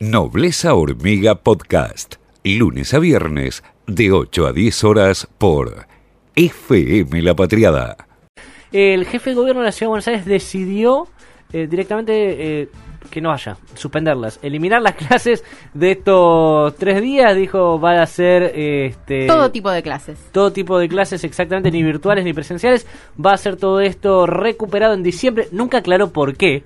Nobleza Hormiga Podcast, lunes a viernes de 8 a 10 horas por FM La Patriada. El jefe de gobierno de la Ciudad de Buenos Aires decidió eh, directamente eh, que no haya, suspenderlas, eliminar las clases de estos tres días, dijo va a ser este Todo tipo de clases. todo tipo de clases exactamente ni virtuales ni presenciales, va a ser todo esto recuperado en diciembre, nunca aclaró por qué.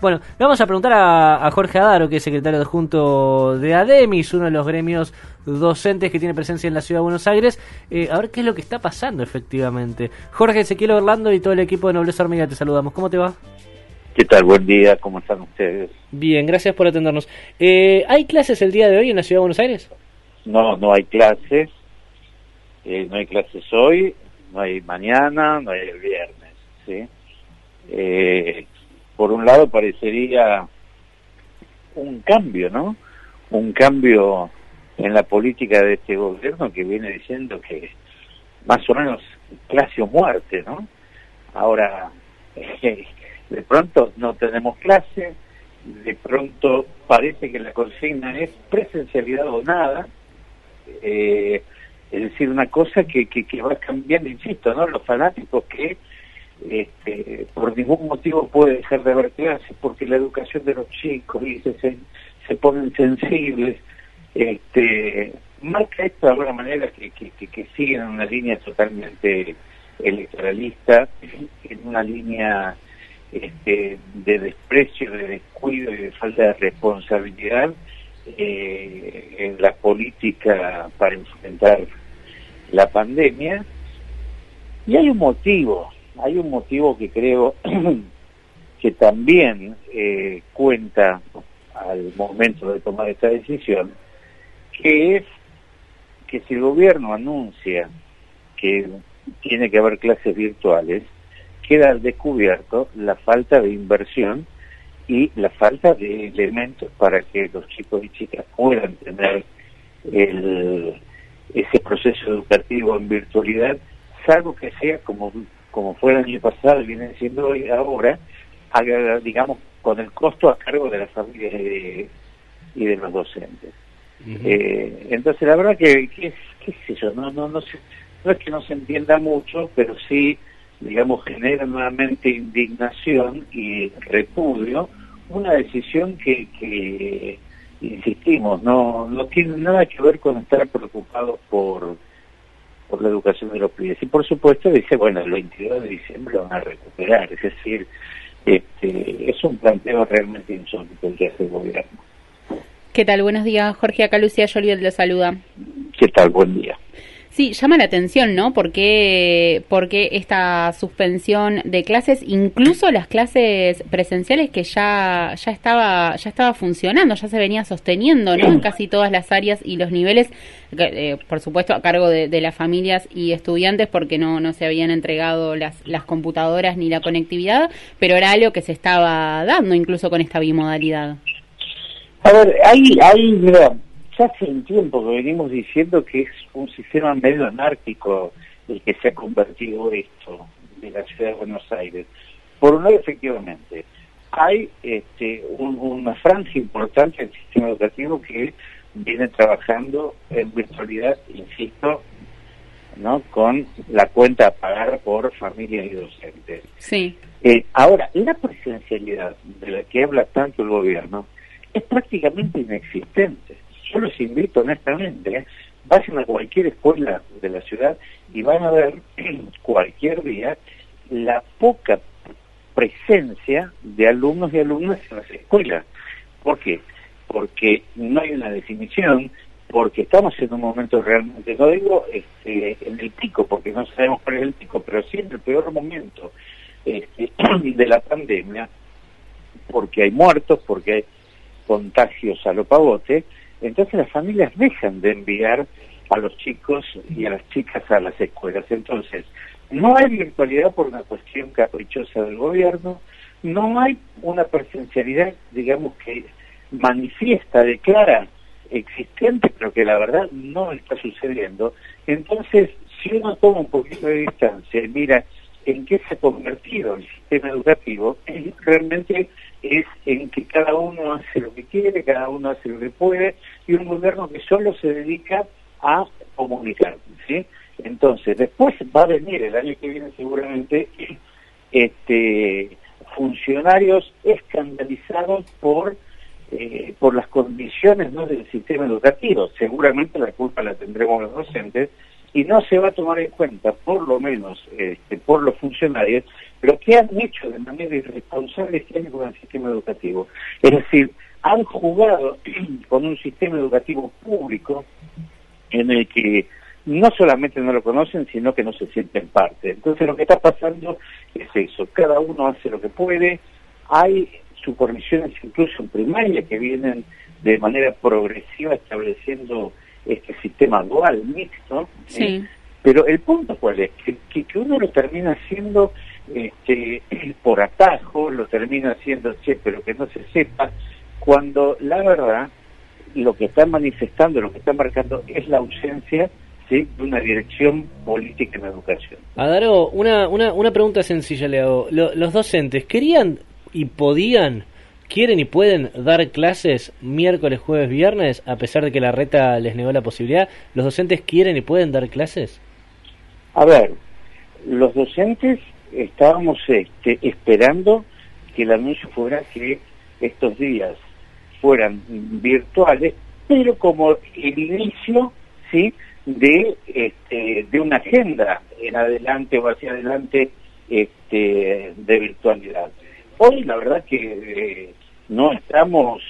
Bueno, le vamos a preguntar a, a Jorge Adaro, que es secretario adjunto de ADEMIS, uno de los gremios docentes que tiene presencia en la Ciudad de Buenos Aires, eh, a ver qué es lo que está pasando efectivamente. Jorge, Ezequiel Orlando y todo el equipo de Nobleza Hormiga te saludamos. ¿Cómo te va? ¿Qué tal? Buen día, ¿cómo están ustedes? Bien, gracias por atendernos. Eh, ¿Hay clases el día de hoy en la Ciudad de Buenos Aires? No, no hay clases, eh, no hay clases hoy, no hay mañana, no hay el viernes, ¿sí? Eh, por un lado parecería un cambio, ¿no? Un cambio en la política de este gobierno que viene diciendo que más o menos clase o muerte, ¿no? Ahora, de pronto no tenemos clase, de pronto parece que la consigna es presencialidad o nada, eh, es decir, una cosa que, que, que va cambiando, insisto, ¿no? Los fanáticos que este, por ningún motivo puede dejar de haber porque la educación de los chicos y se, se, ponen sensibles, este, marca esto de alguna manera que, que, que, que siguen en una línea totalmente electoralista, en una línea este, de desprecio, de descuido y de falta de responsabilidad eh, en la política para enfrentar la pandemia. Y hay un motivo, hay un motivo que creo que también eh, cuenta al momento de tomar esta decisión, que es que si el gobierno anuncia que tiene que haber clases virtuales, queda descubierto la falta de inversión y la falta de elementos para que los chicos y chicas puedan tener el, ese proceso educativo en virtualidad, salvo que sea como, como fue el año pasado y viene siendo hoy ahora, digamos, con el costo a cargo de las familias y de, y de los docentes. Uh -huh. eh, entonces, la verdad que, qué es eso, no, no, no, se, no es que no se entienda mucho, pero sí digamos, genera nuevamente indignación y repudio, una decisión que, que insistimos, no, no tiene nada que ver con estar preocupados por, por la educación de los pibes. Y por supuesto dice, bueno, el 22 de diciembre lo van a recuperar, es decir, este, es un planteo realmente insólito el que hace el gobierno. ¿Qué tal? Buenos días, Jorge. Acá Lucía Joliet le saluda. ¿Qué tal? Buen día. Sí, llama la atención, ¿no? Porque porque esta suspensión de clases, incluso las clases presenciales que ya ya estaba ya estaba funcionando, ya se venía sosteniendo, ¿no? En casi todas las áreas y los niveles, eh, por supuesto a cargo de, de, las familias y estudiantes, porque no no se habían entregado las las computadoras ni la conectividad, pero era algo que se estaba dando, incluso con esta bimodalidad. A ver, hay hay mira, ya hace un tiempo que venimos diciendo que es un sistema medio anárquico el que se ha convertido esto de la ciudad de Buenos Aires. Por un lado, efectivamente, hay este, un, una franja importante del sistema educativo que viene trabajando en virtualidad, insisto, ¿no? con la cuenta a pagar por familias y docentes. Sí. Eh, ahora, la presencialidad de la que habla tanto el gobierno es prácticamente inexistente yo los invito honestamente, ¿eh? vayan a cualquier escuela de la ciudad y van a ver cualquier día la poca presencia de alumnos y alumnas en las escuelas. ¿Por qué? Porque no hay una definición, porque estamos en un momento realmente, no digo este, en el pico, porque no sabemos cuál es el pico, pero sí en el peor momento este, de la pandemia, porque hay muertos, porque hay contagios a lo pavote, entonces las familias dejan de enviar a los chicos y a las chicas a las escuelas. Entonces, no hay virtualidad por una cuestión caprichosa del gobierno, no hay una presencialidad, digamos, que manifiesta, declara existente, pero que la verdad no está sucediendo. Entonces, si uno toma un poquito de distancia y mira en qué se ha convertido el sistema educativo, realmente es en que cada uno hace lo que quiere, cada uno hace lo que puede, y un gobierno que solo se dedica a comunicar, ¿sí? Entonces, después va a venir el año que viene seguramente este funcionarios escandalizados por eh, por las condiciones ¿no? del sistema educativo. Seguramente la culpa la tendremos los docentes y no se va a tomar en cuenta, por lo menos este, por los funcionarios, lo que han hecho de manera irresponsable este año con el sistema educativo. Es decir, han jugado con un sistema educativo público en el que no solamente no lo conocen, sino que no se sienten parte. Entonces lo que está pasando es eso, cada uno hace lo que puede, hay supervisiones incluso en primaria que vienen de manera progresiva estableciendo este sistema dual, mixto. Sí. Pero el punto cuál es, que, que, uno lo termina haciendo este, por atajo, lo termina haciendo, pero que no se sepa, cuando la verdad lo que están manifestando, lo que están marcando es la ausencia de una dirección política en la educación. Adaro, una, una, una pregunta sencilla le hago. los docentes, ¿querían y podían, quieren y pueden dar clases miércoles, jueves, viernes, a pesar de que la reta les negó la posibilidad? ¿Los docentes quieren y pueden dar clases? A ver, los docentes estábamos este, esperando que el anuncio fuera que estos días fueran virtuales, pero como el inicio, ¿sí?, de, este, de una agenda en adelante o hacia adelante este, de virtualidad. Hoy la verdad que eh, no estamos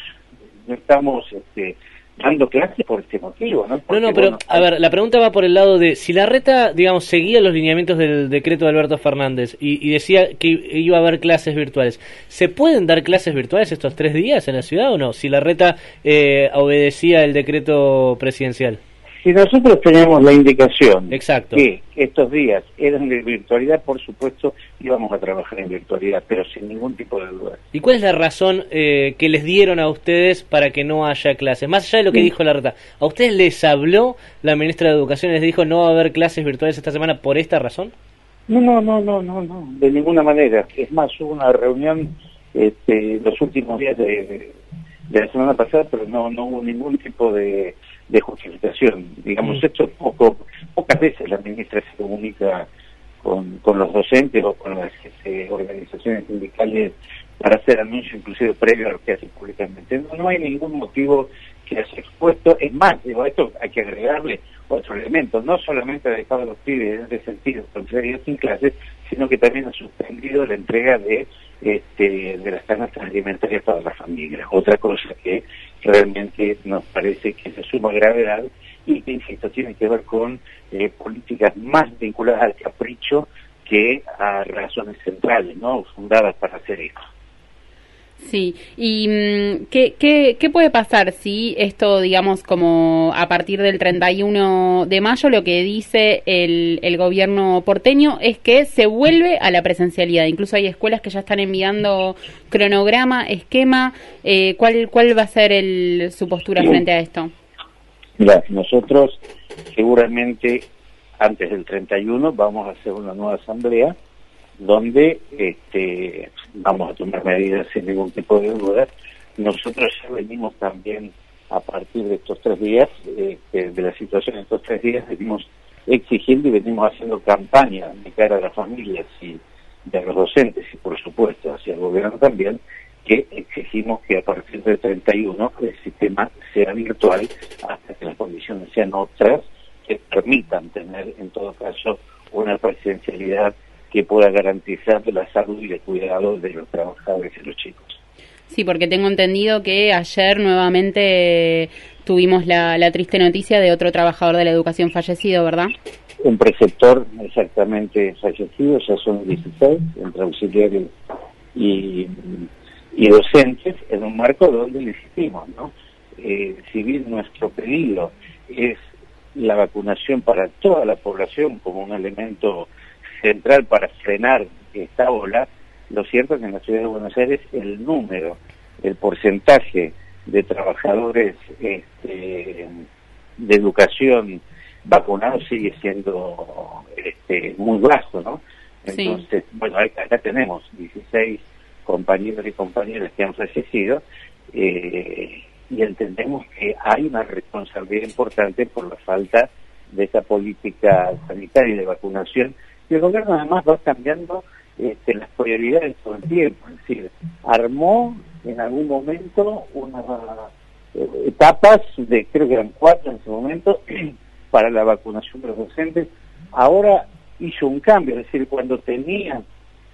no estamos este, dando clases por este motivo, ¿no? no, no, pero a ver, la pregunta va por el lado de si la reta, digamos, seguía los lineamientos del decreto de Alberto Fernández y, decía que iba a haber clases virtuales, ¿se pueden dar clases virtuales estos tres días en la ciudad o no? Si la reta eh, obedecía el decreto presidencial. Si nosotros tenemos la indicación Exacto. que estos días eran de virtualidad, por supuesto íbamos a trabajar en virtualidad, pero sin ningún tipo de duda. ¿Y cuál es la razón eh, que les dieron a ustedes para que no haya clases? Más allá de lo que dijo la reta, ¿a ustedes les habló la ministra de Educación y les dijo no va a haber clases virtuales esta semana por esta razón? No, no, no, no, no, no, de ninguna manera. Es más, hubo una reunión este, los últimos días de, de la semana pasada, pero no, no hubo ningún tipo de de justificación. Digamos, mm. esto poco, pocas veces la ministra se comunica con, con los docentes o con las este, organizaciones sindicales para hacer anuncios inclusive previo a lo que hace públicamente. No, no hay ningún motivo que haya expuesto. Es más, digo, esto hay que agregarle otro elemento. No solamente ha dejado a los pibes en ese sentido con sin clases, sino que también ha suspendido la entrega de este, de las canastas alimentarias para las familias. Otra cosa que realmente nos parece que se suma gravedad y que, insisto, tiene que ver con eh, políticas más vinculadas al capricho que a razones centrales, ¿no? Fundadas para hacer esto. Sí, ¿y mm, ¿qué, qué, qué, puede pasar si esto, digamos, como a partir del 31 de mayo, lo que dice el, el gobierno porteño es que se vuelve a la presencialidad? Incluso hay escuelas que ya están enviando cronograma, esquema. Eh, ¿cuál, ¿Cuál va a ser el, su postura frente a esto? Mira, nosotros seguramente antes del 31 vamos a hacer una nueva asamblea donde este, vamos a tomar medidas sin ningún tipo de duda. Nosotros ya venimos también a partir de estos tres días, este, de la situación de estos tres días, venimos exigiendo y venimos haciendo campaña de cara a las familias y de los docentes y por supuesto hacia el gobierno también, que exigimos que a partir del 31 el sistema sea virtual hasta que las condiciones sean otras que permitan tener en todo caso una presencialidad que pueda garantizar la salud y el cuidado de los trabajadores y los chicos. Sí, porque tengo entendido que ayer nuevamente tuvimos la, triste noticia de otro trabajador de la educación fallecido, ¿verdad? Un preceptor exactamente fallecido, ya son 16, entre auxiliares y, y docentes, en un marco donde insistimos, ¿no? Eh, si bien nuestro pedido es la vacunación para toda la población como un elemento central para frenar esta ola, lo cierto es que en la ciudad de Buenos Aires el número, el porcentaje de trabajadores este, de educación vacunados sigue siendo este, muy bajo, ¿no? Entonces, bueno, acá tenemos 16 compañeros y compañeras que han fallecido eh, y entendemos que hay una responsabilidad importante por la falta de esa política sanitaria y de vacunación y el gobierno además va cambiando este, las prioridades todo el tiempo, es decir, armó en algún momento unas eh, etapas de creo que eran cuatro en ese momento para la vacunación de los docentes, ahora hizo un cambio, es decir, cuando tenían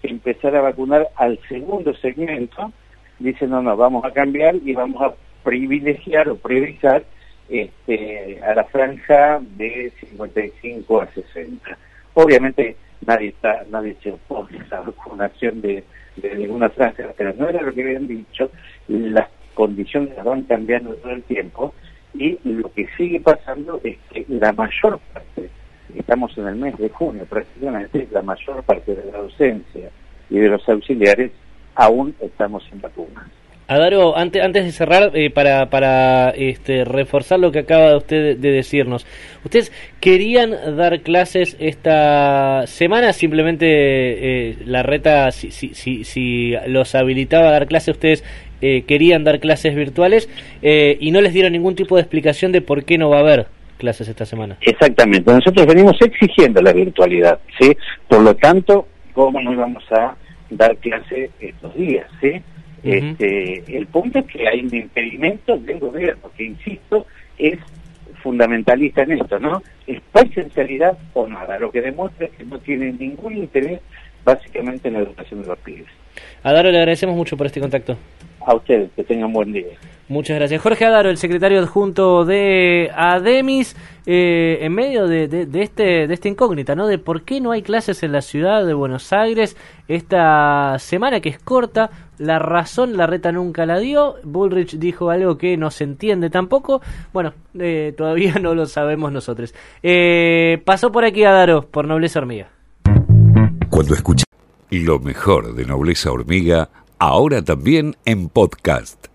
que empezar a vacunar al segundo segmento, dice no, no, vamos a cambiar y vamos a privilegiar o priorizar este, a la franja de 55 a 60. Obviamente nadie está, nadie se opone a la vacunación de, de ninguna franja, pero no era lo que habían dicho, las condiciones van cambiando todo el tiempo y lo que sigue pasando es que la mayor parte, estamos en el mes de junio prácticamente, la mayor parte de la docencia y de los auxiliares aún estamos sin vacunas. Adaro, antes, antes de cerrar, eh, para, para este, reforzar lo que acaba usted de decirnos, ¿ustedes querían dar clases esta semana? Simplemente eh, la reta, si, si, si, si, los habilitaba a dar clases, ustedes eh, querían dar clases virtuales y no les dieron ningún tipo de explicación de por qué no va a haber clases esta semana. Exactamente, nosotros venimos exigiendo la virtualidad, ¿sí? Por lo tanto, ¿cómo no íbamos a dar clase estos días, ¿sí? Este, el punto es que hay un impedimento del gobierno, que insisto, es fundamentalista en esto, ¿no? Es presencialidad o nada, lo que demuestra que no tiene ningún interés básicamente en la educación de los pibes. Adaro, le agradecemos mucho por este contacto. A ustedes, que tengan buen día. Muchas gracias. Jorge Adaro, el secretario adjunto de ADEMIS, eh, en medio de, de, este, de esta incógnita, ¿no? De por qué no hay clases en la ciudad de Buenos Aires esta semana, que es corta. La razón la reta nunca la dio. Bullrich dijo algo que no se entiende tampoco. Bueno, eh, todavía no lo sabemos nosotros. Eh, pasó por aquí Adaro, por Nobleza Hormiga. Cuando escuché lo mejor de Nobleza Hormiga, ahora también en podcast.